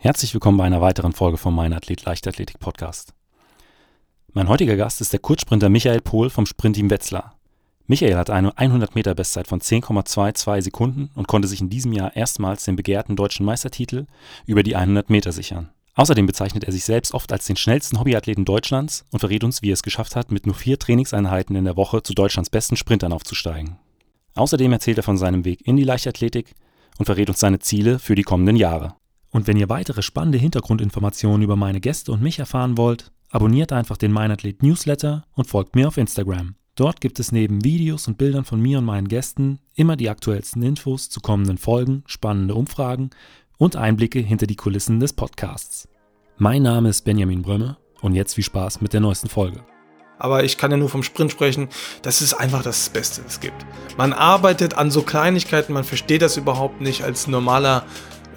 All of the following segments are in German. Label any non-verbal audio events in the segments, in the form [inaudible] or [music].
Herzlich willkommen bei einer weiteren Folge vom Mein Athlet Leichtathletik Podcast. Mein heutiger Gast ist der Kurzsprinter Michael Pohl vom Sprintteam Wetzlar. Michael hat eine 100 Meter Bestzeit von 10,22 Sekunden und konnte sich in diesem Jahr erstmals den begehrten deutschen Meistertitel über die 100 Meter sichern. Außerdem bezeichnet er sich selbst oft als den schnellsten Hobbyathleten Deutschlands und verrät uns, wie er es geschafft hat, mit nur vier Trainingseinheiten in der Woche zu Deutschlands besten Sprintern aufzusteigen. Außerdem erzählt er von seinem Weg in die Leichtathletik und verrät uns seine Ziele für die kommenden Jahre. Und wenn ihr weitere spannende Hintergrundinformationen über meine Gäste und mich erfahren wollt, abonniert einfach den Meinathlet Newsletter und folgt mir auf Instagram. Dort gibt es neben Videos und Bildern von mir und meinen Gästen immer die aktuellsten Infos zu kommenden Folgen, spannende Umfragen und Einblicke hinter die Kulissen des Podcasts. Mein Name ist Benjamin Brömme und jetzt viel Spaß mit der neuesten Folge. Aber ich kann ja nur vom Sprint sprechen. Das ist einfach das Beste, das es gibt. Man arbeitet an so Kleinigkeiten, man versteht das überhaupt nicht als normaler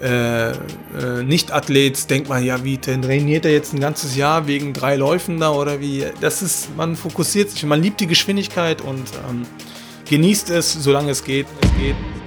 äh, äh, Nicht-Athlet. Denkt man, ja, wie trainiert er jetzt ein ganzes Jahr wegen drei Läufen da oder wie? Das ist, man fokussiert sich, man liebt die Geschwindigkeit und ähm, genießt es, solange es geht. Es geht.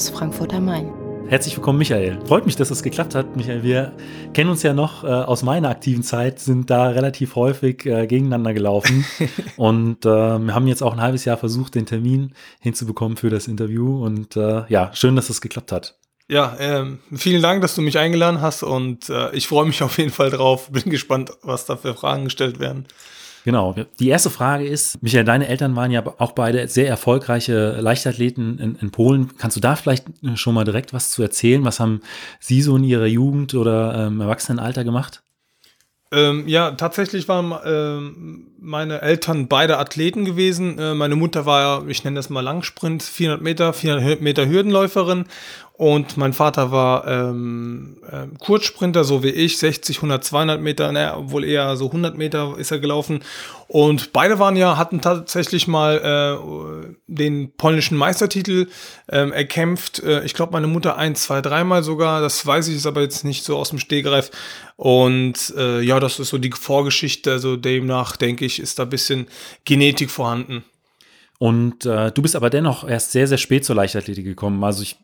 Aus Frankfurt am Main. Herzlich willkommen, Michael. Freut mich, dass es geklappt hat, Michael. Wir kennen uns ja noch äh, aus meiner aktiven Zeit, sind da relativ häufig äh, gegeneinander gelaufen [laughs] und äh, wir haben jetzt auch ein halbes Jahr versucht, den Termin hinzubekommen für das Interview. Und äh, ja, schön, dass es geklappt hat. Ja, ähm, vielen Dank, dass du mich eingeladen hast und äh, ich freue mich auf jeden Fall drauf. Bin gespannt, was da für Fragen gestellt werden. Genau. Die erste Frage ist, Michael, deine Eltern waren ja auch beide sehr erfolgreiche Leichtathleten in, in, Polen. Kannst du da vielleicht schon mal direkt was zu erzählen? Was haben sie so in ihrer Jugend oder ähm, Erwachsenenalter gemacht? Ähm, ja, tatsächlich waren ähm, meine Eltern beide Athleten gewesen. Äh, meine Mutter war, ich nenne das mal Langsprint, 400 Meter, 400 Meter Hürdenläuferin und mein Vater war ähm, äh, Kurzsprinter, so wie ich, 60, 100, 200 Meter, naja, obwohl eher so 100 Meter ist er gelaufen. Und beide waren ja, hatten tatsächlich mal äh, den polnischen Meistertitel ähm, erkämpft. Äh, ich glaube, meine Mutter ein, zwei, dreimal sogar. Das weiß ich, ist aber jetzt nicht so aus dem Stehgreif. Und äh, ja, das ist so die Vorgeschichte. Also demnach, denke ich, ist da bisschen Genetik vorhanden. Und äh, du bist aber dennoch erst sehr, sehr spät zur Leichtathletik gekommen. Also ich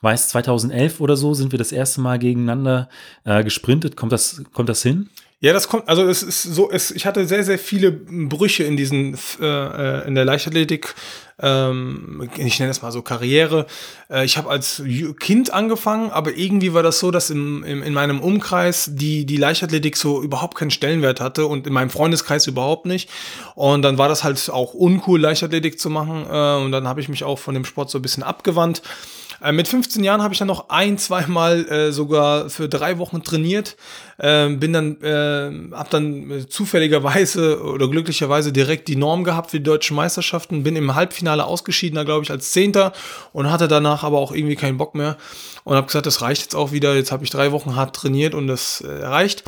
weiß, 2011 oder so sind wir das erste Mal gegeneinander äh, gesprintet. Kommt das, kommt das hin? Ja, das kommt, also es ist so, es, ich hatte sehr, sehr viele Brüche in diesen, äh, äh in der Leichtathletik, ähm, ich nenne es mal so Karriere. Äh, ich habe als Kind angefangen, aber irgendwie war das so, dass im, im, in meinem Umkreis die, die Leichtathletik so überhaupt keinen Stellenwert hatte und in meinem Freundeskreis überhaupt nicht. Und dann war das halt auch uncool, Leichtathletik zu machen. Äh, und dann habe ich mich auch von dem Sport so ein bisschen abgewandt. Äh, mit 15 Jahren habe ich dann noch ein, zweimal äh, sogar für drei Wochen trainiert. Äh, bin dann, äh, habe dann äh, zufälligerweise oder glücklicherweise direkt die Norm gehabt für die deutschen Meisterschaften. Bin im Halbfinale ausgeschieden, da glaube ich als Zehnter und hatte danach aber auch irgendwie keinen Bock mehr und habe gesagt, das reicht jetzt auch wieder. Jetzt habe ich drei Wochen hart trainiert und das äh, reicht.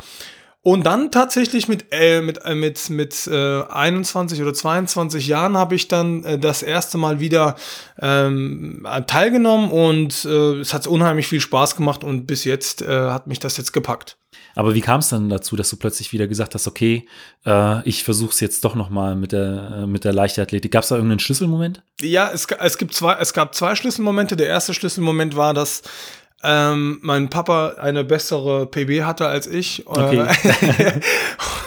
Und dann tatsächlich mit, äh, mit, äh, mit, mit äh, 21 oder 22 Jahren habe ich dann äh, das erste Mal wieder ähm, teilgenommen und äh, es hat unheimlich viel Spaß gemacht und bis jetzt äh, hat mich das jetzt gepackt. Aber wie kam es dann dazu, dass du plötzlich wieder gesagt hast, okay, äh, ich versuche es jetzt doch noch mal mit der äh, mit der Leichtathletik? Gab es da irgendeinen Schlüsselmoment? Ja, es, es gibt zwei, es gab zwei Schlüsselmomente. Der erste Schlüsselmoment war, dass ähm, mein Papa eine bessere PB hatte als ich. Okay.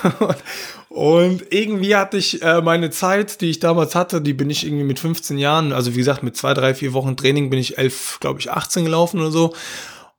[laughs] und irgendwie hatte ich äh, meine Zeit, die ich damals hatte, die bin ich irgendwie mit 15 Jahren, also wie gesagt, mit zwei, drei, vier Wochen Training bin ich elf, glaube ich, 18 gelaufen oder so.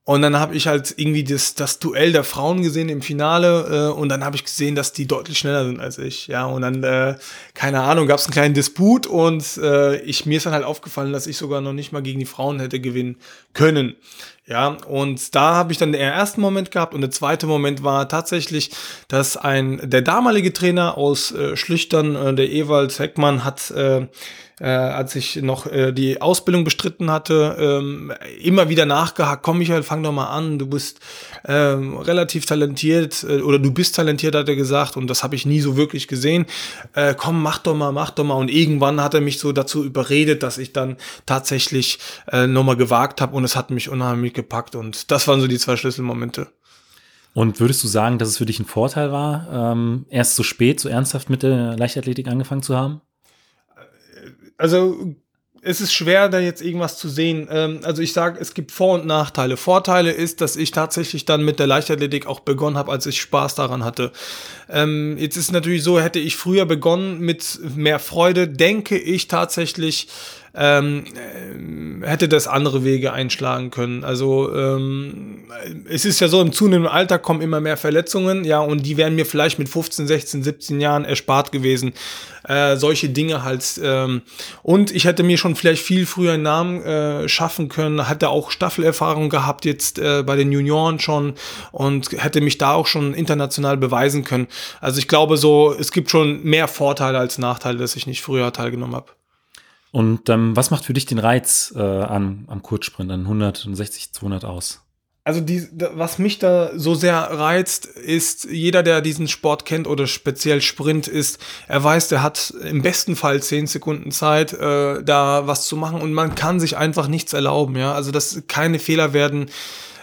Und dann habe ich halt irgendwie das, das Duell der Frauen gesehen im Finale äh, und dann habe ich gesehen, dass die deutlich schneller sind als ich. Ja, und dann, äh, keine Ahnung, gab es einen kleinen Disput und äh, ich, mir ist dann halt aufgefallen, dass ich sogar noch nicht mal gegen die Frauen hätte gewinnen können. Ja, und da habe ich dann den ersten Moment gehabt und der zweite Moment war tatsächlich, dass ein der damalige Trainer aus äh, Schlüchtern, äh, der Ewald Heckmann, hat äh, äh, als ich noch äh, die Ausbildung bestritten hatte, ähm, immer wieder nachgehakt, komm Michael, fang doch mal an, du bist ähm, relativ talentiert äh, oder du bist talentiert, hat er gesagt und das habe ich nie so wirklich gesehen. Äh, komm, mach doch mal, mach doch mal. Und irgendwann hat er mich so dazu überredet, dass ich dann tatsächlich äh, nochmal gewagt habe und es hat mich unheimlich gepackt. Und das waren so die zwei Schlüsselmomente. Und würdest du sagen, dass es für dich ein Vorteil war, ähm, erst so spät, so ernsthaft mit der Leichtathletik angefangen zu haben? Also es ist schwer, da jetzt irgendwas zu sehen. Ähm, also ich sage, es gibt Vor- und Nachteile. Vorteile ist, dass ich tatsächlich dann mit der Leichtathletik auch begonnen habe, als ich Spaß daran hatte. Ähm, jetzt ist natürlich so, hätte ich früher begonnen mit mehr Freude, denke ich tatsächlich, ähm, äh, hätte das andere Wege einschlagen können. Also ähm, es ist ja so, im zunehmenden Alter kommen immer mehr Verletzungen, ja, und die wären mir vielleicht mit 15, 16, 17 Jahren erspart gewesen. Äh, solche Dinge halt. Ähm, und ich hätte mir schon vielleicht viel früher einen Namen äh, schaffen können, hatte auch Staffelerfahrung gehabt jetzt äh, bei den Junioren schon und hätte mich da auch schon international beweisen können. Also ich glaube so, es gibt schon mehr Vorteile als Nachteile, dass ich nicht früher teilgenommen habe. Und ähm, was macht für dich den Reiz äh, an, am Kurzsprint, an 160, 200 aus? Also die, was mich da so sehr reizt, ist, jeder, der diesen Sport kennt oder speziell Sprint ist, er weiß, der hat im besten Fall zehn Sekunden Zeit, äh, da was zu machen und man kann sich einfach nichts erlauben, ja. Also dass keine Fehler werden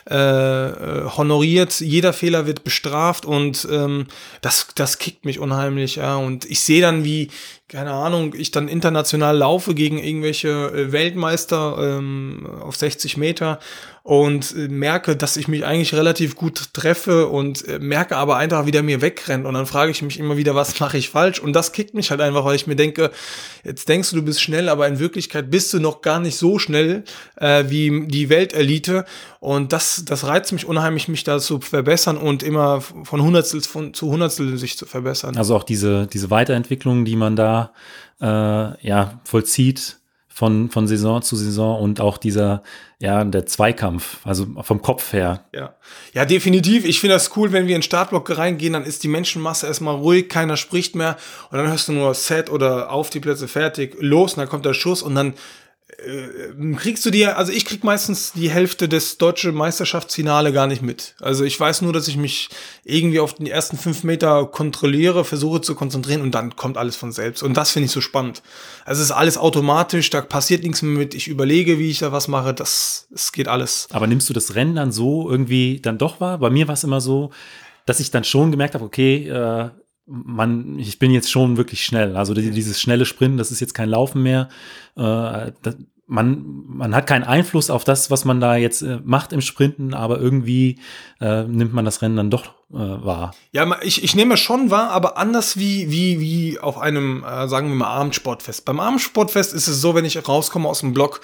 äh, honoriert, jeder Fehler wird bestraft und ähm, das, das kickt mich unheimlich, ja. Und ich sehe dann, wie, keine Ahnung, ich dann international laufe gegen irgendwelche äh, Weltmeister ähm, auf 60 Meter und äh, merke, dass ich mich eigentlich relativ gut treffe und äh, merke aber einfach, wie der mir wegrennt. Und dann frage ich mich immer wieder, was mache ich falsch? Und das kickt mich halt einfach, weil ich mir denke, jetzt denkst du, du bist schnell, aber in Wirklichkeit bist du noch gar nicht so schnell äh, wie die Weltelite. Und das, das reizt mich unheimlich, mich da zu verbessern und immer von Hundertstel zu Hundertstel sich zu verbessern. Also auch diese, diese Weiterentwicklung, die man da äh, ja, vollzieht von, von Saison zu Saison und auch dieser, ja, der Zweikampf, also vom Kopf her. Ja, ja definitiv. Ich finde das cool, wenn wir in den Startblock reingehen, dann ist die Menschenmasse erstmal ruhig, keiner spricht mehr und dann hörst du nur Set oder auf die Plätze fertig, los und dann kommt der Schuss und dann kriegst du dir, also ich krieg meistens die Hälfte des deutschen Meisterschaftsfinale gar nicht mit. Also ich weiß nur, dass ich mich irgendwie auf die ersten fünf Meter kontrolliere, versuche zu konzentrieren und dann kommt alles von selbst. Und das finde ich so spannend. Also es ist alles automatisch, da passiert nichts mehr mit, ich überlege, wie ich da was mache, das, es geht alles. Aber nimmst du das Rennen dann so irgendwie dann doch wahr? Bei mir war es immer so, dass ich dann schon gemerkt habe, okay, äh, man, ich bin jetzt schon wirklich schnell. Also dieses schnelle Sprinten, das ist jetzt kein Laufen mehr. Äh, das, man, man hat keinen Einfluss auf das, was man da jetzt äh, macht im Sprinten, aber irgendwie äh, nimmt man das Rennen dann doch äh, wahr. Ja, ich, ich nehme schon wahr, aber anders wie, wie, wie auf einem, äh, sagen wir mal, Abendsportfest. Beim Abendsportfest ist es so, wenn ich rauskomme aus dem Block,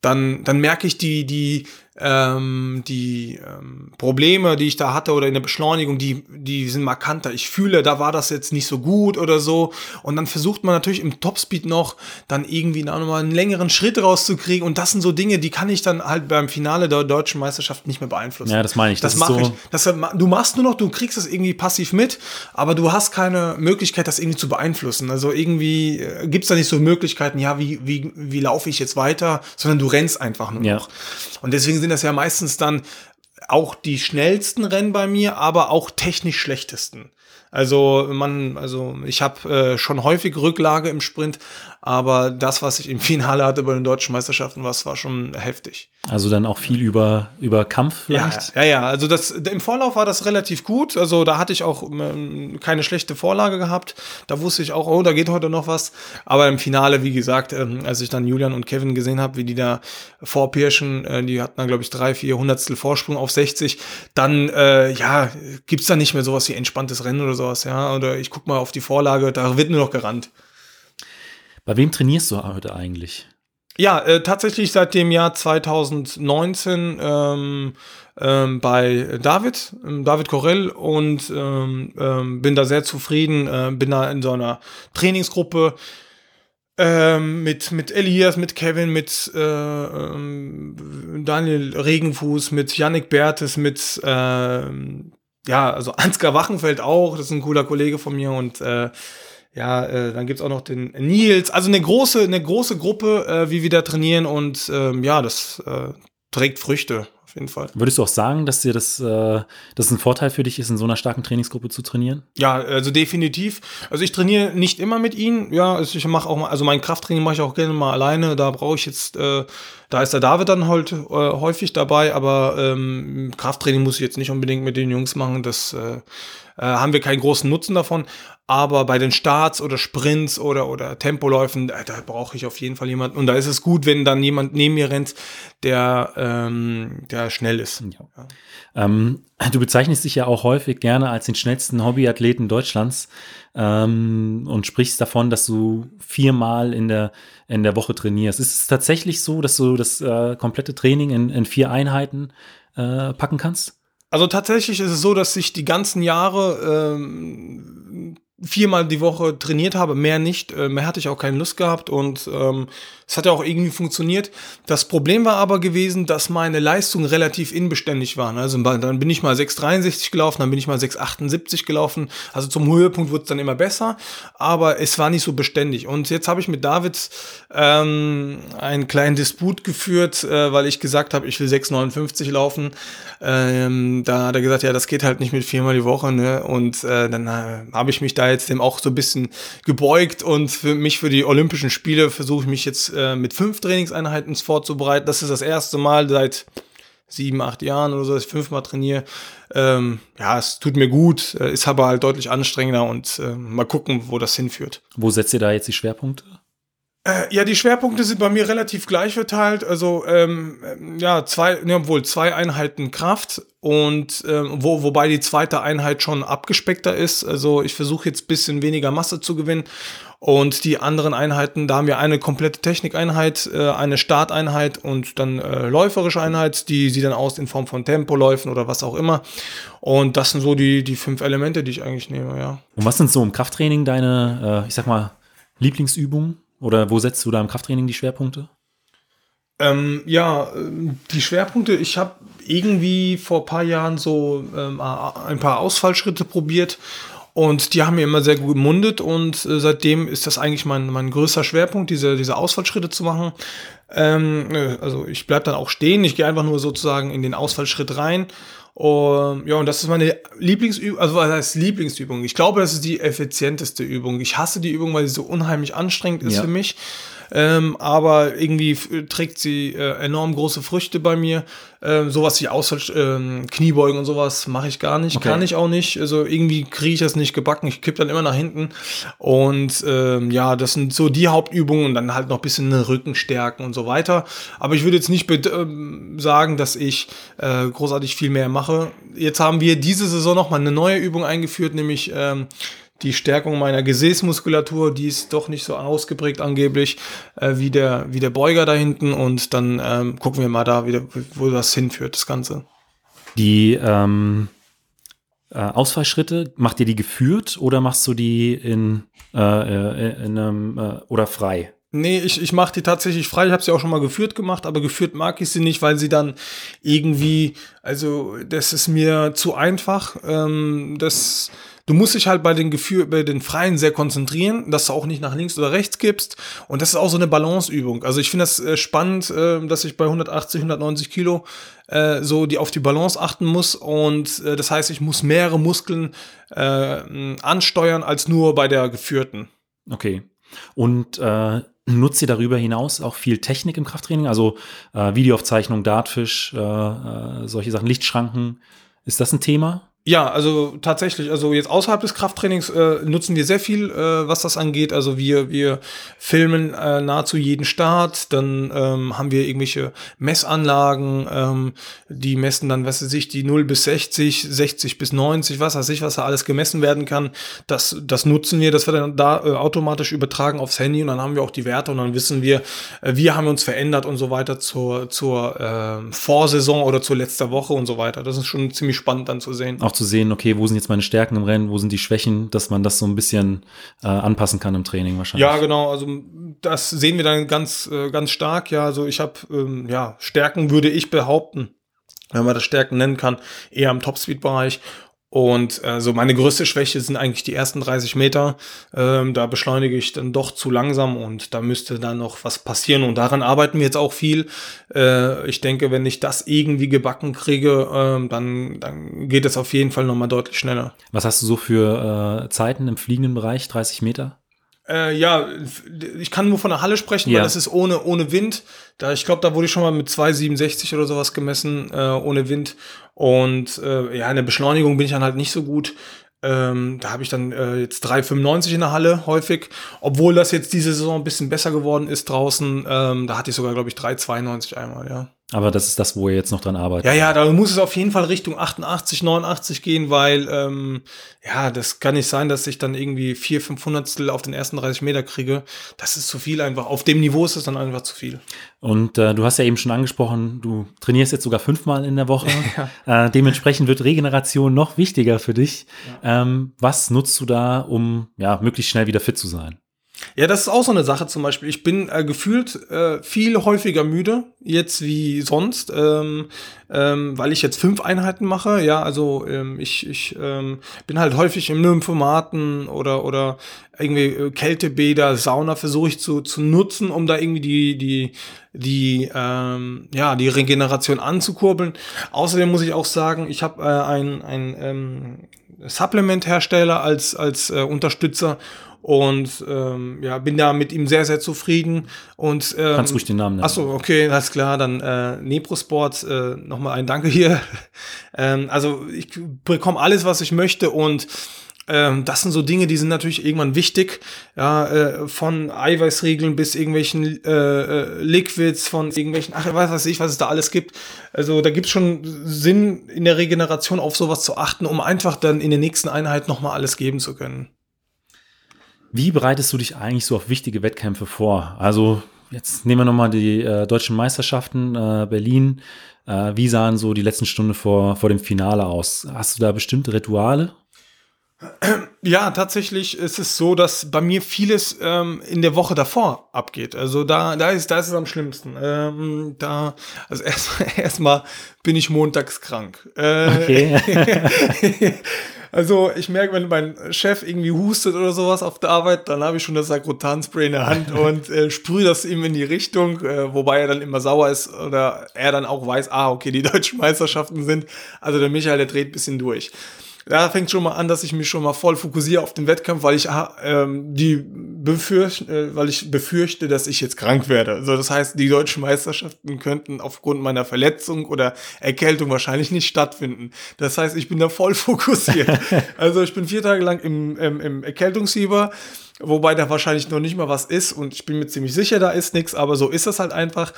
dann, dann merke ich die, die, ähm, die ähm, Probleme, die ich da hatte oder in der Beschleunigung, die, die sind markanter. Ich fühle, da war das jetzt nicht so gut oder so. Und dann versucht man natürlich im Topspeed noch dann irgendwie nochmal einen längeren Schritt rauszukriegen. Und das sind so Dinge, die kann ich dann halt beim Finale der deutschen Meisterschaft nicht mehr beeinflussen. Ja, das meine ich. Das, das mache so ich. Das, du machst nur noch, du kriegst es irgendwie passiv mit, aber du hast keine Möglichkeit, das irgendwie zu beeinflussen. Also irgendwie äh, gibt's da nicht so Möglichkeiten, ja, wie, wie, wie laufe ich jetzt weiter, sondern du rennst einfach nur ja. noch. Und deswegen sind das ja meistens dann auch die schnellsten Rennen bei mir, aber auch technisch schlechtesten. Also man, also ich habe äh, schon häufig Rücklage im Sprint, aber das, was ich im [laughs] Finale hatte bei den deutschen Meisterschaften, was war schon heftig. Also dann auch viel über, über Kampf vielleicht? Ja, ja, ja. Also das, im Vorlauf war das relativ gut. Also da hatte ich auch ähm, keine schlechte Vorlage gehabt. Da wusste ich auch, oh, da geht heute noch was. Aber im Finale, wie gesagt, ähm, als ich dann Julian und Kevin gesehen habe, wie die da vorpirschen, äh, die hatten dann, glaube ich, drei, vier Hundertstel Vorsprung auf 60, dann, äh, ja, gibt's da nicht mehr sowas wie entspanntes Rennen oder sowas, ja. Oder ich guck mal auf die Vorlage, da wird nur noch gerannt. Bei wem trainierst du heute eigentlich? Ja, äh, tatsächlich seit dem Jahr 2019 ähm, ähm, bei David, ähm, David Corell und ähm, ähm, bin da sehr zufrieden, äh, bin da in so einer Trainingsgruppe ähm, mit, mit Elias, mit Kevin, mit äh, Daniel Regenfuß, mit Yannick Bertes, mit ja, also [laughs] Ansgar Wachenfeld auch, das ist ein cooler Kollege von mir und äh, ja, äh, dann gibt's auch noch den Nils. Also eine große, eine große Gruppe, äh, wie wir da trainieren und ähm, ja, das äh, trägt Früchte auf jeden Fall. Würdest du auch sagen, dass dir das, äh, das ein Vorteil für dich ist, in so einer starken Trainingsgruppe zu trainieren? Ja, also definitiv. Also ich trainiere nicht immer mit ihnen. Ja, also ich mache auch mal, also mein Krafttraining mache ich auch gerne mal alleine. Da brauche ich jetzt, äh, da ist der David dann halt äh, häufig dabei, aber ähm, Krafttraining muss ich jetzt nicht unbedingt mit den Jungs machen. Das äh, äh, haben wir keinen großen Nutzen davon. Aber bei den Starts oder Sprints oder, oder Tempoläufen, da, da brauche ich auf jeden Fall jemanden. Und da ist es gut, wenn dann jemand neben mir rennt, der, ähm, der schnell ist. Ja. Ähm, du bezeichnest dich ja auch häufig gerne als den schnellsten Hobbyathleten Deutschlands ähm, und sprichst davon, dass du viermal in der, in der Woche trainierst. Ist es tatsächlich so, dass du das äh, komplette Training in, in vier Einheiten äh, packen kannst? Also tatsächlich ist es so, dass ich die ganzen Jahre ähm, viermal die Woche trainiert habe, mehr nicht. Äh, mehr hatte ich auch keine Lust gehabt und ähm, es hat ja auch irgendwie funktioniert. Das Problem war aber gewesen, dass meine Leistungen relativ inbeständig waren. Also dann bin ich mal 6,63 gelaufen, dann bin ich mal 6,78 gelaufen. Also zum Höhepunkt wurde es dann immer besser, aber es war nicht so beständig. Und jetzt habe ich mit David ähm, einen kleinen Disput geführt, äh, weil ich gesagt habe, ich will 6,59 laufen. Ähm, da hat er gesagt, ja, das geht halt nicht mit viermal die Woche. Ne? Und äh, dann äh, habe ich mich da jetzt dem auch so ein bisschen gebeugt und für mich für die Olympischen Spiele versuche ich mich jetzt äh, mit fünf Trainingseinheiten vorzubereiten. Das ist das erste Mal seit sieben, acht Jahren oder so, dass ich fünfmal trainiere. Ähm, ja, es tut mir gut, äh, ist aber halt deutlich anstrengender und äh, mal gucken, wo das hinführt. Wo setzt ihr da jetzt die Schwerpunkte? Äh, ja, die Schwerpunkte sind bei mir relativ gleich verteilt. Also ähm, ja, zwei, ne, wohl zwei Einheiten Kraft und ähm, wo, wobei die zweite Einheit schon abgespeckter ist. Also ich versuche jetzt bisschen weniger Masse zu gewinnen. Und die anderen Einheiten, da haben wir eine komplette Technikeinheit, äh, eine Starteinheit und dann äh, läuferische Einheit, die sieht dann aus in Form von Tempoläufen oder was auch immer. Und das sind so die, die fünf Elemente, die ich eigentlich nehme, ja. Und was sind so im Krafttraining deine, äh, ich sag mal, Lieblingsübungen? Oder wo setzt du da im Krafttraining die Schwerpunkte? Ähm, ja, die Schwerpunkte, ich habe irgendwie vor ein paar Jahren so ähm, ein paar Ausfallschritte probiert und die haben mir immer sehr gut gemundet und äh, seitdem ist das eigentlich mein, mein größter Schwerpunkt, diese, diese Ausfallschritte zu machen. Ähm, also ich bleibe dann auch stehen, ich gehe einfach nur sozusagen in den Ausfallschritt rein und, ja, und das ist meine Lieblingsübung, also was heißt Lieblingsübung? Ich glaube, das ist die effizienteste Übung. Ich hasse die Übung, weil sie so unheimlich anstrengend ist ja. für mich. Ähm, aber irgendwie trägt sie äh, enorm große Früchte bei mir. Ähm, sowas wie Ausfall, ähm, Kniebeugen und sowas mache ich gar nicht, okay. kann ich auch nicht. Also irgendwie kriege ich das nicht gebacken. Ich kipp dann immer nach hinten. Und ähm, ja, das sind so die Hauptübungen und dann halt noch ein bisschen Rücken stärken und so weiter. Aber ich würde jetzt nicht ähm, sagen, dass ich äh, großartig viel mehr mache. Jetzt haben wir diese Saison noch mal eine neue Übung eingeführt, nämlich ähm, die Stärkung meiner Gesäßmuskulatur, die ist doch nicht so ausgeprägt angeblich äh, wie, der, wie der Beuger da hinten. Und dann ähm, gucken wir mal da, wieder, wo das hinführt, das Ganze. Die ähm, äh, Ausfallschritte, macht ihr die geführt oder machst du die in, äh, äh in einem äh, oder frei? Nee, ich, ich mache die tatsächlich frei. Ich habe sie auch schon mal geführt gemacht, aber geführt mag ich sie nicht, weil sie dann irgendwie, also das ist mir zu einfach. Ähm, das Du musst dich halt bei den Gefühl, bei den Freien sehr konzentrieren, dass du auch nicht nach links oder rechts gibst. Und das ist auch so eine Balanceübung. Also ich finde das äh, spannend, äh, dass ich bei 180, 190 Kilo äh, so die auf die Balance achten muss. Und äh, das heißt, ich muss mehrere Muskeln äh, ansteuern als nur bei der geführten. Okay. Und nutzt ihr darüber hinaus auch viel Technik im Krafttraining? Also äh, Videoaufzeichnung, Dartfisch, äh, äh, solche Sachen, Lichtschranken. Ist das ein Thema? Ja, also tatsächlich, also jetzt außerhalb des Krafttrainings äh, nutzen wir sehr viel, äh, was das angeht. Also wir, wir filmen äh, nahezu jeden Start, dann ähm, haben wir irgendwelche Messanlagen, ähm, die messen dann, was weiß ich, die 0 bis 60, 60 bis 90, was weiß ich, was da alles gemessen werden kann. Das, das nutzen wir, das wird dann da äh, automatisch übertragen aufs Handy und dann haben wir auch die Werte und dann wissen wir, äh, wie haben wir uns verändert und so weiter zur, zur äh, Vorsaison oder zur letzter Woche und so weiter. Das ist schon ziemlich spannend dann zu sehen. Auch zu sehen, okay, wo sind jetzt meine Stärken im Rennen, wo sind die Schwächen, dass man das so ein bisschen äh, anpassen kann im Training wahrscheinlich. Ja, genau. Also das sehen wir dann ganz, äh, ganz stark. Ja, also ich habe ähm, ja Stärken würde ich behaupten, wenn man das Stärken nennen kann, eher im Topspeed-Bereich Und äh, so meine größte Schwäche sind eigentlich die ersten 30 Meter. Ähm, da beschleunige ich dann doch zu langsam und da müsste dann noch was passieren. Und daran arbeiten wir jetzt auch viel. Äh, ich denke, wenn ich das irgendwie gebacken kriege, äh, dann, dann geht es auf jeden Fall nochmal deutlich schneller. Was hast du so für äh, Zeiten im fliegenden Bereich? 30 Meter? Äh, ja, ich kann nur von der Halle sprechen, Ja. weil das ist ohne, ohne Wind. Da, ich glaube, da wurde ich schon mal mit 2,67 oder sowas gemessen, äh, ohne Wind. Und äh, ja, in der Beschleunigung bin ich dann halt nicht so gut. Ähm, da habe ich dann äh, jetzt 3,95 in der Halle häufig. Obwohl das jetzt diese Saison ein bisschen besser geworden ist draußen. Ähm, da hatte ich sogar, glaube ich, 3,92 einmal, ja. Aber das ist das, wo ihr jetzt noch dran arbeitet. Ja, ja, da muss es auf jeden Fall Richtung 88, 89 gehen, weil ähm, ja, das kann nicht sein, dass ich dann irgendwie vier, fünf Hundertstel auf den ersten 30 Meter kriege. Das ist zu viel einfach. Auf dem Niveau ist es dann einfach zu viel. Und äh, du hast ja eben schon angesprochen, du trainierst jetzt sogar fünfmal in der Woche. [laughs] äh, dementsprechend wird Regeneration noch wichtiger für dich. Ähm, was nutzt du da, um ja möglichst schnell wieder fit zu sein? Ja, das ist auch so eine Sache zum Beispiel. Ich bin äh, gefühlt äh, viel häufiger müde, jetzt wie sonst, ähm, ähm, weil ich jetzt fünf Einheiten mache. Ja, also ähm, ich, ich ähm, bin halt häufig im Nymphomaten oder, oder irgendwie äh, Kältebäder, Sauna versuche ich zu, zu nutzen, um da irgendwie die, die, die, ähm, ja, die Regeneration anzukurbeln. Außerdem muss ich auch sagen, ich habe äh, ein, ähm, Supplement-Hersteller als, als äh, Unterstützer und ähm, ja, bin da mit ihm sehr, sehr zufrieden. Und, ähm, Kannst ruhig den Namen nennen. Achso, okay, alles klar. Dann äh, Neprosport, äh, nochmal ein Danke hier. [laughs] ähm, also ich bekomme alles, was ich möchte und ähm, das sind so Dinge, die sind natürlich irgendwann wichtig. Ja, äh, von Eiweißriegeln bis irgendwelchen äh, äh, Liquids, von irgendwelchen, ach, was weiß ich, was es da alles gibt. Also da gibt es schon Sinn in der Regeneration auf sowas zu achten, um einfach dann in der nächsten Einheit nochmal alles geben zu können. Wie bereitest du dich eigentlich so auf wichtige Wettkämpfe vor? Also jetzt nehmen wir nochmal die äh, deutschen Meisterschaften äh, Berlin. Äh, wie sahen so die letzten Stunden vor, vor dem Finale aus? Hast du da bestimmte Rituale? Ja, tatsächlich ist es so, dass bei mir vieles ähm, in der Woche davor abgeht. Also da, da ist, da ist es am schlimmsten. Ähm, da, also [laughs] erstmal erstmal bin ich montags krank. Äh, Okay. [laughs] [laughs] also ich merke, wenn mein Chef irgendwie hustet oder sowas auf der Arbeit, dann habe ich schon das Sakrotanspray in der Hand [laughs] und äh, sprühe das ihm in die Richtung, äh, wobei er dann immer sauer ist oder er dann auch weiß, ah, okay, die [laughs] deutschen Meisterschaften sind. Also der Michael, der dreht ein bisschen durch. Da fängt schon mal an, dass ich mich schon mal voll fokussiere auf den Wettkampf, weil ich ah, ähm, die befürchte, äh, weil ich befürchte, dass ich jetzt krank werde. Also das heißt, die deutschen Meisterschaften könnten aufgrund meiner Verletzung oder Erkältung wahrscheinlich nicht stattfinden. Das heißt, ich bin da voll [laughs] fokussiert. [laughs] also ich bin vier Tage lang im, im, im Erkältungsfieber. Wobei da wahrscheinlich noch nicht mal was ist und ich bin mir ziemlich sicher, da ist nichts, aber so ist das halt einfach.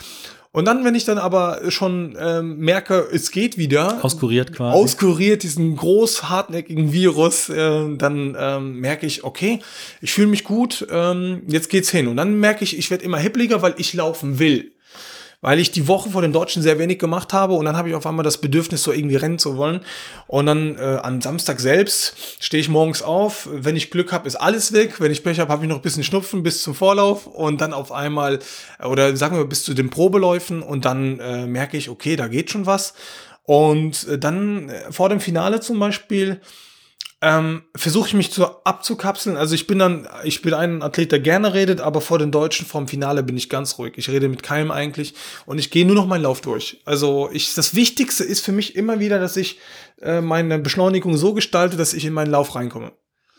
Und dann, wenn ich dann aber schon ähm, merke, es geht wieder, Auskuriert quasi. auskuriert diesen groß hartnäckigen Virus, äh, dann ähm, merke ich, okay, ich fühle mich gut, ähm, jetzt geht's hin. Und dann merke ich, ich werde immer hippliger, weil ich laufen will. Weil ich die Woche vor den Deutschen sehr wenig gemacht habe und dann habe ich auf einmal das Bedürfnis, so irgendwie rennen zu wollen. Und dann äh, am Samstag selbst stehe ich morgens auf. Wenn ich Glück habe, ist alles weg. Wenn ich Pech habe, habe ich noch ein bisschen Schnupfen bis zum Vorlauf und dann auf einmal, äh, oder sagen wir bis zu den Probeläufen und dann äh, merke ich, okay, da geht schon was. Und äh, dann äh, vor dem Finale zum Beispiel ähm, versuche ich mich zu abzukapseln. Also ich bin dann, ich bin ein Athlet, der gerne redet, aber vor den Deutschen vorm Finale bin ich ganz ruhig. Ich rede mit keinem eigentlich und ich gehe nur noch meinen Lauf durch. Also ich, das Wichtigste ist für mich immer wieder, dass ich äh, meine Beschleunigung so gestalte, dass ich in meinen Lauf reinkomme.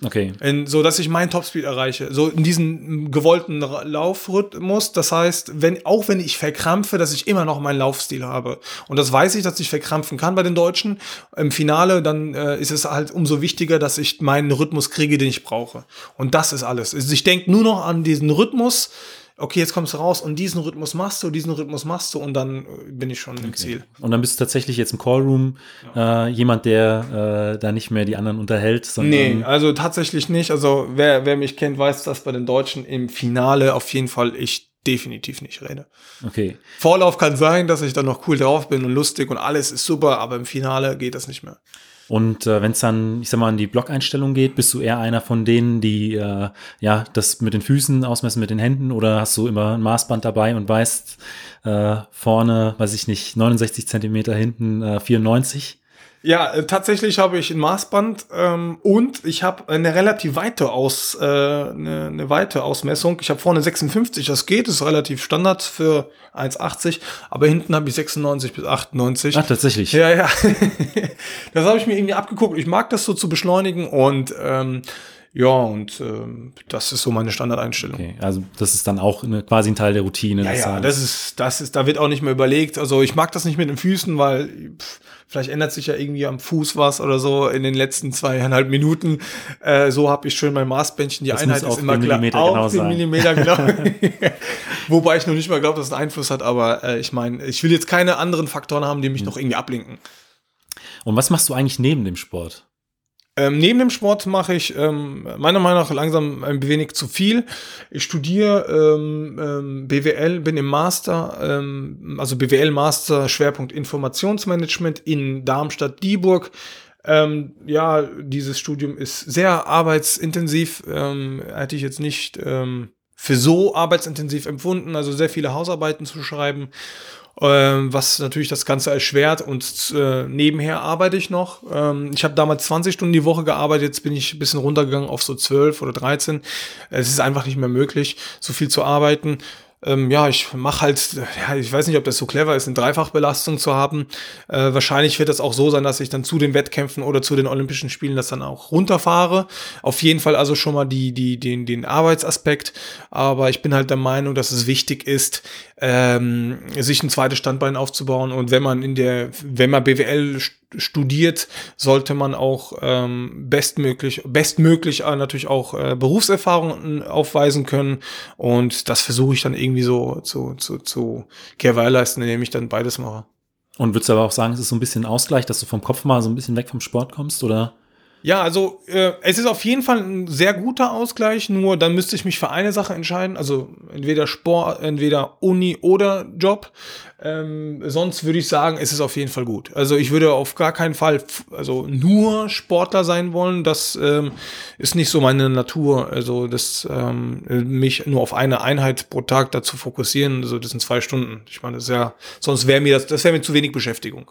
Okay. In, so dass ich meinen Topspeed erreiche. So in diesen gewollten Laufrhythmus. Das heißt, wenn, auch wenn ich verkrampfe, dass ich immer noch meinen Laufstil habe. Und das weiß ich, dass ich verkrampfen kann bei den Deutschen. Im Finale, dann äh, ist es halt umso wichtiger, dass ich meinen Rhythmus kriege, den ich brauche. Und das ist alles. Also ich denke nur noch an diesen Rhythmus. Okay, jetzt kommst du raus und diesen Rhythmus machst du, diesen Rhythmus machst du und dann äh, bin ich schon im Ziel. Und dann bist du tatsächlich jetzt im Callroom äh, jemand, der äh, da nicht mehr die anderen unterhält, sondern Nee, also tatsächlich nicht. Also wer, wer mich kennt, weiß, dass bei den Deutschen im Finale auf jeden Fall ich definitiv nicht rede. okay. Vorlauf kann sein, dass ich dann noch cool drauf bin und lustig und alles ist super, aber im Finale geht das nicht mehr. Und äh, wenn es dann, ich sag mal, an die Blockeinstellung geht, bist du eher einer von denen, die äh, ja das mit den Füßen ausmessen, mit den Händen, oder hast du immer ein Maßband dabei und weißt äh, vorne, weiß ich nicht, 69 Zentimeter hinten äh, 94? Ja, äh, tatsächlich habe ich ein Maßband ähm, und ich habe eine relativ weite Aus, äh, eine, eine weite Ausmessung. Ich habe vorne 56, das geht, ist relativ Standard für 1,80, aber hinten habe ich 96 bis 98. Ach, tatsächlich. Ja, ja. [laughs] das habe ich mir irgendwie abgeguckt. Ich mag das so zu beschleunigen und ähm, ja, und ähm, das ist so meine Standardeinstellung. Okay, also das ist dann auch eine, quasi ein Teil der Routine. Ja, ja, das ist, das ist, da wird auch nicht mehr überlegt. Also ich mag das nicht mit den Füßen, weil pff, vielleicht ändert sich ja irgendwie am Fuß was oder so in den letzten zweieinhalb Minuten. Äh, so habe ich schön mein Maßbändchen. Die Das Einheit ist auf immer klar. Millimeter auf genau den sein. Millimeter [laughs] genau. [laughs] Wobei ich noch nicht mal glaube, dass es einen Einfluss hat. Aber äh, ich meine, ich will jetzt keine anderen Faktoren haben, die mich Mhm. noch irgendwie ablenken. Und was machst du eigentlich neben dem Sport? Ähm, neben dem Sport mache ich ähm, meiner Meinung nach langsam ein wenig zu viel. Ich studiere ähm, ähm, BWL, bin im Master, ähm, also BWL Master Schwerpunkt Informationsmanagement in Darmstadt-Dieburg. Ähm, ja, dieses Studium ist sehr arbeitsintensiv. Ähm, hätte ich jetzt nicht ähm, für so arbeitsintensiv empfunden, also sehr viele Hausarbeiten zu schreiben ähm, was natürlich das Ganze erschwert und äh, nebenher arbeite ich noch. Ähm, ich habe damals 20 Stunden die Woche gearbeitet, jetzt bin ich ein bisschen runtergegangen auf so 12 oder 13. Es ist einfach nicht mehr möglich, so viel zu arbeiten. Ähm, ja, ich mache halt, ja, ich weiß nicht, ob das so clever ist, eine Dreifachbelastung zu haben. Äh, wahrscheinlich wird das auch so sein, dass ich dann zu den Wettkämpfen oder zu den Olympischen Spielen das dann auch runterfahre. Auf jeden Fall also schon mal die, die, den, den Arbeitsaspekt. Aber ich bin halt der Meinung, dass es wichtig ist, ähm, sich ein zweites Standbein aufzubauen. Und wenn man in der, wenn man BWL studiert, sollte man auch ähm, bestmöglich, bestmöglich äh, natürlich auch äh, Berufserfahrungen aufweisen können. Und das versuche ich dann irgendwie so zu, zu, zu gewährleisten, indem ich dann beides mache. Und würdest du aber auch sagen, es ist so ein bisschen Ausgleich, dass du vom Kopf mal so ein bisschen weg vom Sport kommst, oder? Ja, also äh, es ist auf jeden Fall ein sehr guter Ausgleich, nur dann müsste ich mich für eine Sache entscheiden, also entweder Sport, entweder Uni oder Job. Ähm, sonst würde ich sagen, es ist auf jeden Fall gut. Also ich würde auf gar keinen Fall also nur Sportler sein wollen. Das ähm, ist nicht so meine Natur. Also das ähm, mich nur auf eine Einheit pro Tag dazu fokussieren. Also das sind zwei Stunden. Ich meine, das ist ja sonst wäre mir das das wäre mir zu wenig Beschäftigung.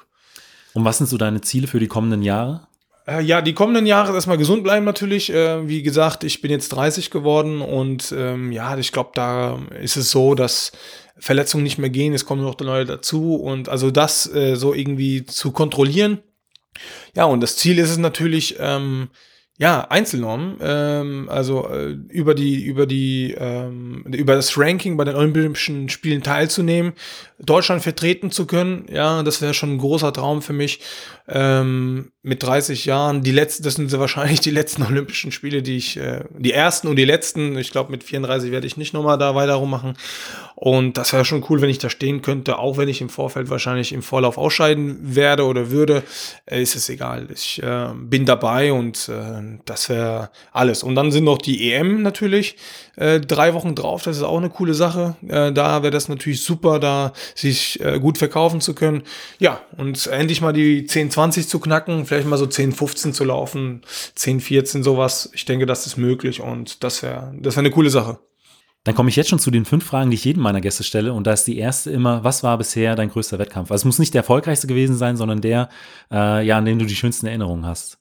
Und was sind so deine Ziele für die kommenden Jahre? Äh, Ja, die kommenden Jahre erstmal gesund bleiben natürlich. Äh, Wie gesagt, ich bin jetzt 30 geworden und ähm, ja, ich glaube, da ist es so, dass Verletzungen nicht mehr gehen, es kommen noch neue dazu und also das äh, so irgendwie zu kontrollieren. Ja, und das Ziel ist es natürlich, ähm, ja, Einzelnormen, ähm, also äh, über die, über die, ähm, über das Ranking bei den Olympischen Spielen teilzunehmen, Deutschland vertreten zu können, ja, das wäre schon ein großer Traum für mich. Ähm, mit 30 Jahren, die letzten, das sind wahrscheinlich die letzten [laughs] Olympischen Spiele, die ich, äh, die ersten und die letzten, ich glaube mit 34 werde ich nicht nochmal da weiter rummachen. Und das wäre schon cool, wenn ich da stehen könnte, auch wenn ich im Vorfeld wahrscheinlich im Vorlauf ausscheiden werde oder würde, äh, ist es egal. Ich äh, bin dabei und äh, das wäre alles. Und dann sind noch die EM natürlich äh, drei Wochen drauf. Das ist auch eine coole Sache. Äh, da wäre das natürlich super, da sich äh, gut verkaufen zu können. Ja, und endlich mal die 10, 20 zu knacken, vielleicht mal so 10, 15 zu laufen, 10, 14 sowas. Ich denke, das ist möglich und das wäre das wäre eine coole Sache. Dann komme ich jetzt schon zu den fünf Fragen, die ich jedem meiner Gäste stelle. Und da ist die erste immer, was war bisher dein größter Wettkampf? Also es muss nicht der erfolgreichste gewesen sein, sondern der, äh, ja, an dem du die schönsten Erinnerungen hast.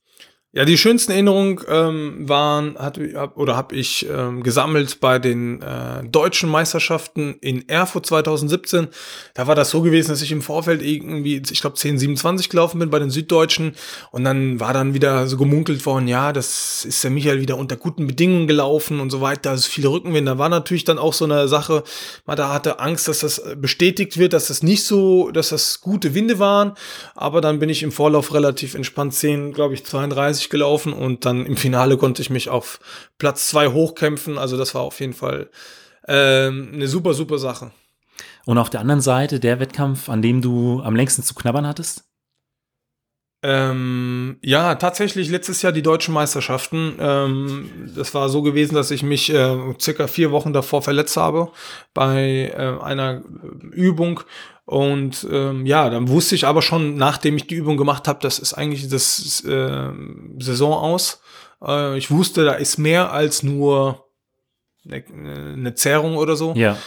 Ja, die schönsten Erinnerungen ähm, waren hat, oder habe ich ähm, gesammelt bei den äh, deutschen Meisterschaften in Erfurt 2017. Da war das so gewesen, dass ich im Vorfeld irgendwie, ich glaube 10:27 gelaufen bin bei den Süddeutschen und dann war dann wieder so gemunkelt worden, ja, das ist der Michael wieder unter guten Bedingungen gelaufen und so weiter, also viele Rückenwind. Da war natürlich dann auch so eine Sache, man da hatte Angst, dass das bestätigt wird, dass das nicht so, dass das gute Winde waren, aber dann bin ich im Vorlauf relativ entspannt 10, glaube ich 32 gelaufen und dann im Finale konnte ich mich auf Platz zwei hochkämpfen. Also das war auf jeden Fall ähm, eine super, super Sache. Und auf der anderen Seite der Wettkampf, an dem du am längsten zu knabbern hattest? Ähm, ja, tatsächlich letztes Jahr die deutschen Meisterschaften. Ähm, das war so gewesen, dass ich mich äh, circa vier Wochen davor verletzt habe bei äh, einer Übung. Und ähm, ja, dann wusste ich aber schon, nachdem ich die Übung gemacht habe, das ist eigentlich das äh, Saison aus. Äh, ich wusste, da ist mehr als nur eine, eine Zerrung oder so. Ja.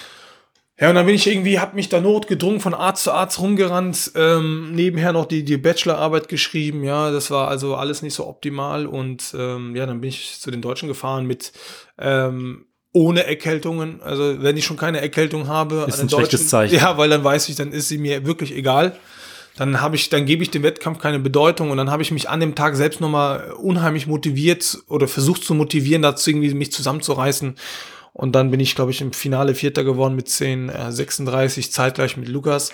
Ja, und dann bin ich irgendwie, hab mich da notgedrungen von Arzt zu Arzt rumgerannt, ähm, nebenher noch die, die Bachelorarbeit geschrieben, ja, das war also alles nicht so optimal und ähm, ja, dann bin ich zu den Deutschen gefahren mit ähm, ohne Erkältungen. Also wenn ich schon keine Erkältung habe, ist ein schlechtes Zeichen. Ja, weil dann weiß ich, dann ist sie mir wirklich egal. Dann habe ich, dann gebe ich dem Wettkampf keine Bedeutung und dann habe ich mich an dem Tag selbst nochmal unheimlich motiviert oder versucht zu motivieren, dazu irgendwie mich zusammenzureißen und dann bin ich, glaube ich, im Finale Vierter geworden mit 10, äh, 36, zeitgleich mit Lukas.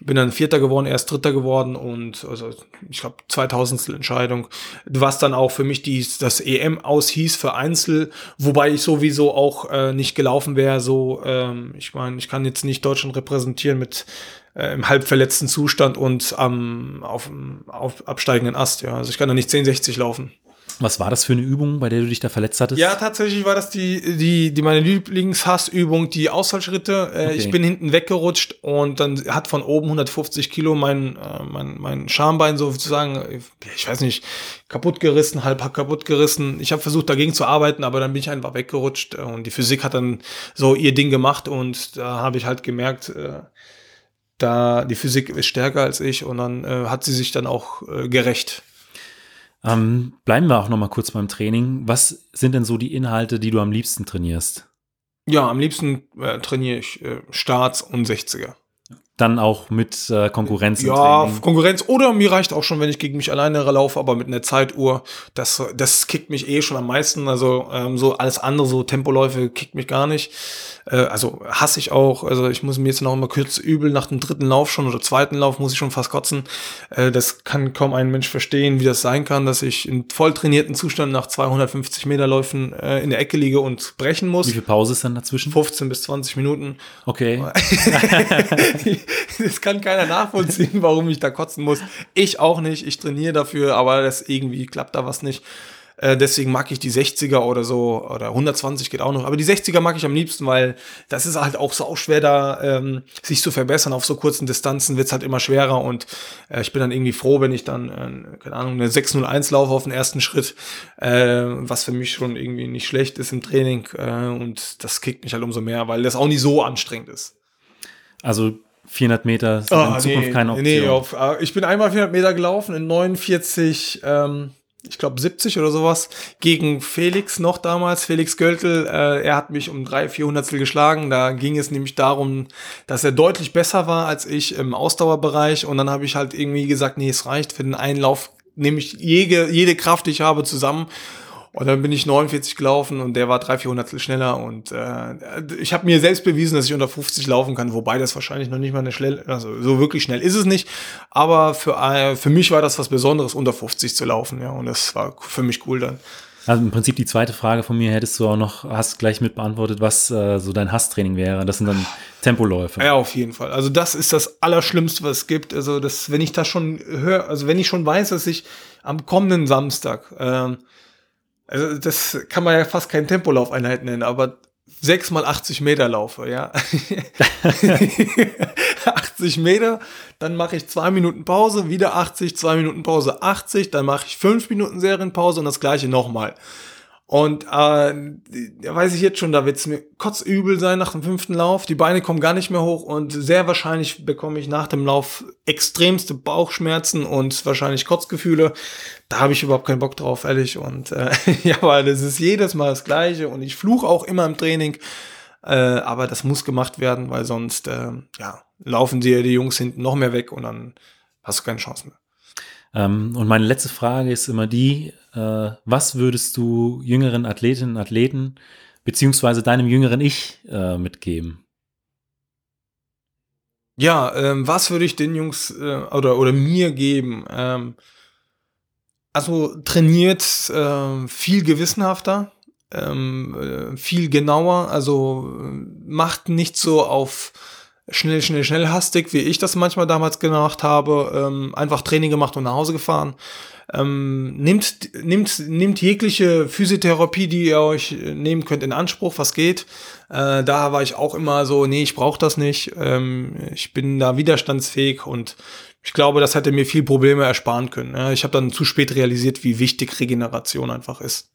Bin dann Vierter geworden, erst Dritter geworden und also ich glaube 2000 Entscheidung, was dann auch für mich die, das EM aushieß für Einzel, wobei ich sowieso auch äh, nicht gelaufen wäre. So, ähm, ich meine, ich kann jetzt nicht Deutschland repräsentieren mit äh, im halb verletzten Zustand und am auf, auf absteigenden Ast. Ja, also ich kann da nicht 10:60 laufen. Was war das für eine Übung, bei der du dich da verletzt hattest? Ja, tatsächlich war das die, die, die meine Lieblingshassübung, die Ausfallschritte. Äh, okay. Ich bin hinten weggerutscht und dann hat von oben 150 Kilo mein, äh, mein, mein Schambein sozusagen, ich weiß nicht, kaputt gerissen, halb kaputt gerissen. Ich habe versucht dagegen zu arbeiten, aber dann bin ich einfach weggerutscht und die Physik hat dann so ihr Ding gemacht und da habe ich halt gemerkt, äh, da die Physik ist stärker als ich und dann äh, hat sie sich dann auch äh, gerecht. Ähm, bleiben wir auch noch mal kurz beim Training. Was sind denn so die Inhalte, die du am liebsten trainierst? Ja, am liebsten äh, trainiere ich äh, Starts und 60er. Dann auch mit äh, Konkurrenz. Ja. Konkurrenz. Oder mir reicht auch schon, wenn ich gegen mich alleine laufe, aber mit einer Zeituhr. Das, das kickt mich eh schon am meisten. Also ähm, so alles andere, so Tempoläufe, kickt mich gar nicht. Äh, also hasse ich auch. Also ich muss mir jetzt noch immer kurz übel nach dem dritten Lauf schon oder zweiten Lauf muss ich schon fast kotzen. Äh, das kann kaum ein Mensch verstehen, wie das sein kann, dass ich in voll trainierten Zustand nach 250 Meter Läufen äh, in der Ecke liege und brechen muss. Wie viel Pause ist dann dazwischen? 15 bis 20 Minuten. Okay. [laughs] [laughs] [laughs] das kann keiner nachvollziehen, warum ich da kotzen muss. Ich auch nicht. Ich trainiere dafür, aber das irgendwie klappt da was nicht. Äh, deswegen mag ich die 60er oder so, oder 120 geht auch noch. Aber die 60er mag ich am liebsten, weil das ist halt auch so schwer, da ähm, sich zu verbessern. Auf so kurzen Distanzen wird's halt immer schwerer. Und äh, ich bin dann irgendwie froh, wenn ich dann, äh, keine Ahnung, eine 601 laufe auf den ersten Schritt, äh, was für mich schon irgendwie nicht schlecht ist im Training. Äh, und das kickt mich halt umso mehr, weil das auch nicht so anstrengend ist. Also 400 Meter sind oh, in Zukunft nee, keine Option. Nee, auf, äh, ich bin einmal 400 Meter gelaufen in 49, ähm, ich glaube 70 oder sowas, gegen Felix noch damals, Felix Göltel. Äh, er hat mich um drei, vierhundertstel geschlagen. Da ging es nämlich darum, dass er deutlich besser war als ich im Ausdauerbereich. Und dann habe ich halt irgendwie gesagt, nee, es reicht für den Einlauf nehme ich jede, jede Kraft, die ich habe, zusammen und dann bin ich 49 gelaufen und der war drei, vierhundertstel schneller. Und äh, ich habe mir selbst bewiesen, dass ich unter 50 laufen kann, wobei das wahrscheinlich noch nicht mal eine schnell, also so wirklich schnell ist es nicht. Aber für, äh, für mich war das was Besonderes, unter 50 zu laufen, ja. Und das war für mich cool dann. Also im Prinzip die zweite Frage von mir hättest du auch noch, hast gleich mit beantwortet, was äh, so dein Hasstraining wäre. Das sind dann Tempoläufe. Ja, auf jeden Fall. Also das ist das Allerschlimmste, was es gibt. Also das, wenn ich das schon höre, also wenn ich schon weiß, dass ich am kommenden Samstag äh, also das kann man ja fast kein Tempolaufeinheit nennen, aber 6 mal 80 Meter laufe, ja. [laughs] 80 Meter, dann mache ich zwei Minuten Pause, wieder 80, zwei Minuten Pause, 80, dann mache ich fünf Minuten Serienpause und das gleiche nochmal. Und äh, da weiß ich jetzt schon, da wird es mir kotzübel sein nach dem fünften Lauf. Die Beine kommen gar nicht mehr hoch und sehr wahrscheinlich bekomme ich nach dem Lauf extremste Bauchschmerzen und wahrscheinlich Kotzgefühle. Da habe ich überhaupt keinen Bock drauf, ehrlich. Und äh, [laughs] ja, weil das ist jedes Mal das Gleiche und ich fluche auch immer im Training. Äh, aber das muss gemacht werden, weil sonst äh, ja, laufen die, die Jungs hinten noch mehr weg und dann hast du keine Chance mehr. Ähm, und meine letzte Frage ist immer die, äh, was würdest du jüngeren Athletinnen und Athleten beziehungsweise deinem jüngeren Ich äh, mitgeben? Ja, ähm, was würde ich den Jungs äh, oder, oder mir geben? Ähm, also trainiert äh, viel gewissenhafter, ähm, äh, viel genauer, also äh, macht nicht so auf schnell, schnell, schnell hastig, wie ich das manchmal damals gemacht habe, ähm, einfach Training gemacht und nach Hause gefahren. Ähm, nimmt, nimmt, nimmt jegliche Physiotherapie, die ihr euch nehmen könnt, in Anspruch, was geht. Äh, da war ich auch immer so, nee, ich brauche das nicht. Ähm, ich bin da widerstandsfähig und ich glaube, das hätte mir viel Probleme ersparen können. Ja, ich habe dann zu spät realisiert, wie wichtig Regeneration einfach ist.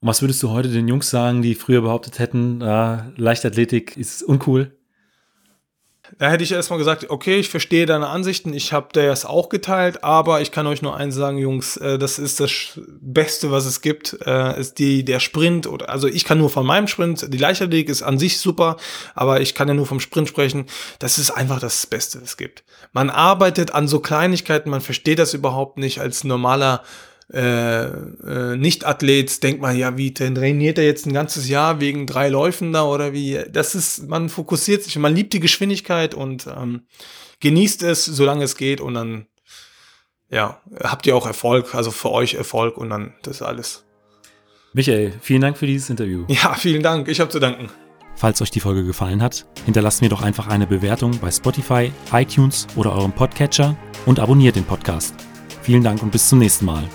was würdest du heute den Jungs sagen, die früher behauptet hätten, äh, Leichtathletik ist uncool? Da hätte ich erstmal gesagt, okay, ich verstehe deine Ansichten, ich habe das auch geteilt, aber ich kann euch nur eins sagen, Jungs, äh, das ist das Beste, was es gibt, äh, ist die, der Sprint, oder, also ich kann nur von meinem Sprint, die Leichtathletik ist an sich super, aber ich kann ja nur vom Sprint sprechen, das ist einfach das Beste, was es gibt. Man arbeitet an so Kleinigkeiten, man versteht das überhaupt nicht als normaler äh, äh, Nicht-Athlet denkt man, ja, wie trainiert er jetzt ein ganzes Jahr wegen drei Läufen da oder wie? Das ist, man fokussiert sich, man liebt die Geschwindigkeit und ähm, genießt es, solange es geht und dann, ja, habt ihr auch Erfolg, also für euch Erfolg und dann das alles. Michael, vielen Dank für dieses Interview. [laughs] Ja, vielen Dank, ich habe zu danken. Falls euch die Folge gefallen hat, hinterlasst mir doch einfach eine Bewertung bei Spotify, iTunes oder eurem Podcatcher und abonniert den Podcast. Vielen Dank und bis zum nächsten Mal.